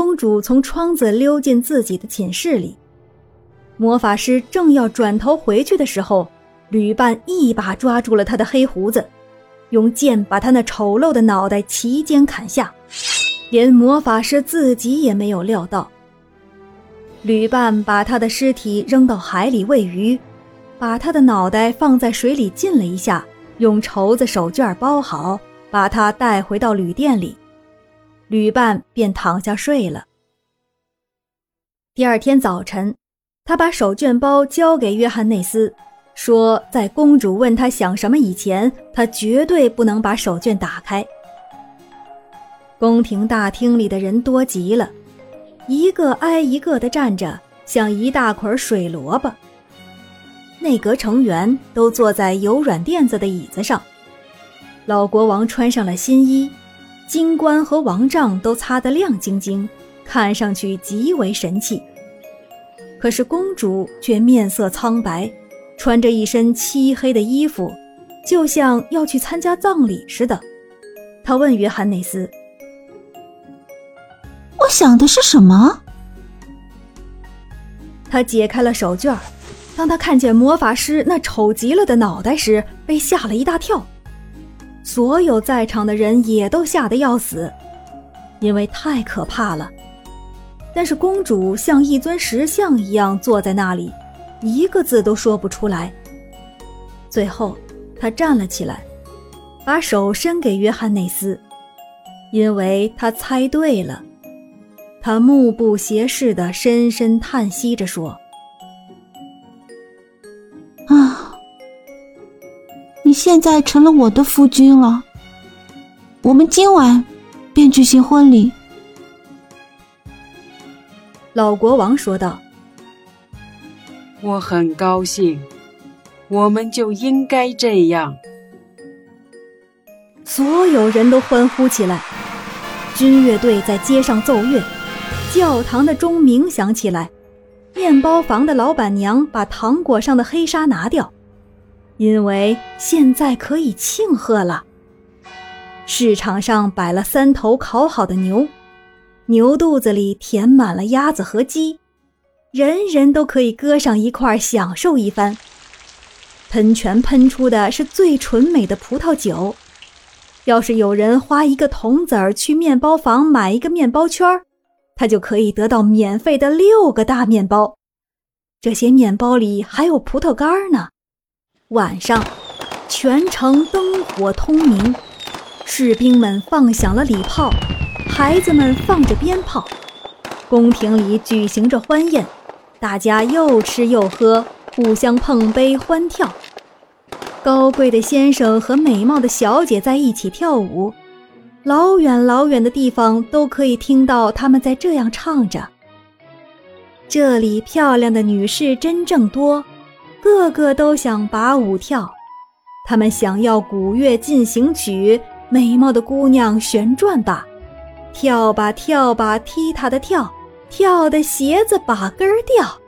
公主从窗子溜进自己的寝室里。魔法师正要转头回去的时候，旅伴一把抓住了他的黑胡子，用剑把他那丑陋的脑袋齐肩砍下。连魔法师自己也没有料到。旅伴把他的尸体扔到海里喂鱼，把他的脑袋放在水里浸了一下，用绸子手绢包好，把他带回到旅店里。旅伴便躺下睡了。第二天早晨，他把手绢包交给约翰内斯，说在公主问他想什么以前，他绝对不能把手绢打开。宫廷大厅里的人多极了，一个挨一个的站着，像一大捆水萝卜。内阁成员都坐在有软垫子的椅子上。老国王穿上了新衣，金冠和王杖都擦得亮晶晶，看上去极为神气。可是公主却面色苍白，穿着一身漆黑的衣服，就像要去参加葬礼似的。她问约翰内斯。我想的是什么？他解开了手绢当他看见魔法师那丑极了的脑袋时，被吓了一大跳。所有在场的人也都吓得要死，因为太可怕了。但是公主像一尊石像一样坐在那里，一个字都说不出来。最后，她站了起来，把手伸给约翰内斯，因为她猜对了。他目不斜视的深深叹息着说：“ 啊，你现在成了我的夫君了。我们今晚便举行婚礼。”老国王说道：“我很高兴，我们就应该这样。”所有人都欢呼起来，军乐队在街上奏乐。教堂的钟鸣响起来，面包房的老板娘把糖果上的黑纱拿掉，因为现在可以庆贺了。市场上摆了三头烤好的牛，牛肚子里填满了鸭子和鸡，人人都可以搁上一块享受一番。喷泉喷出的是最纯美的葡萄酒，要是有人花一个铜子儿去面包房买一个面包圈儿。他就可以得到免费的六个大面包，这些面包里还有葡萄干呢。晚上，全城灯火通明，士兵们放响了礼炮，孩子们放着鞭炮，宫廷里举行着欢宴，大家又吃又喝，互相碰杯欢跳。高贵的先生和美貌的小姐在一起跳舞。老远老远的地方都可以听到他们在这样唱着。这里漂亮的女士真正多，个个都想把舞跳。他们想要古乐进行曲，美貌的姑娘旋转吧，跳吧跳吧，踢踏的跳，跳的鞋子把跟儿掉。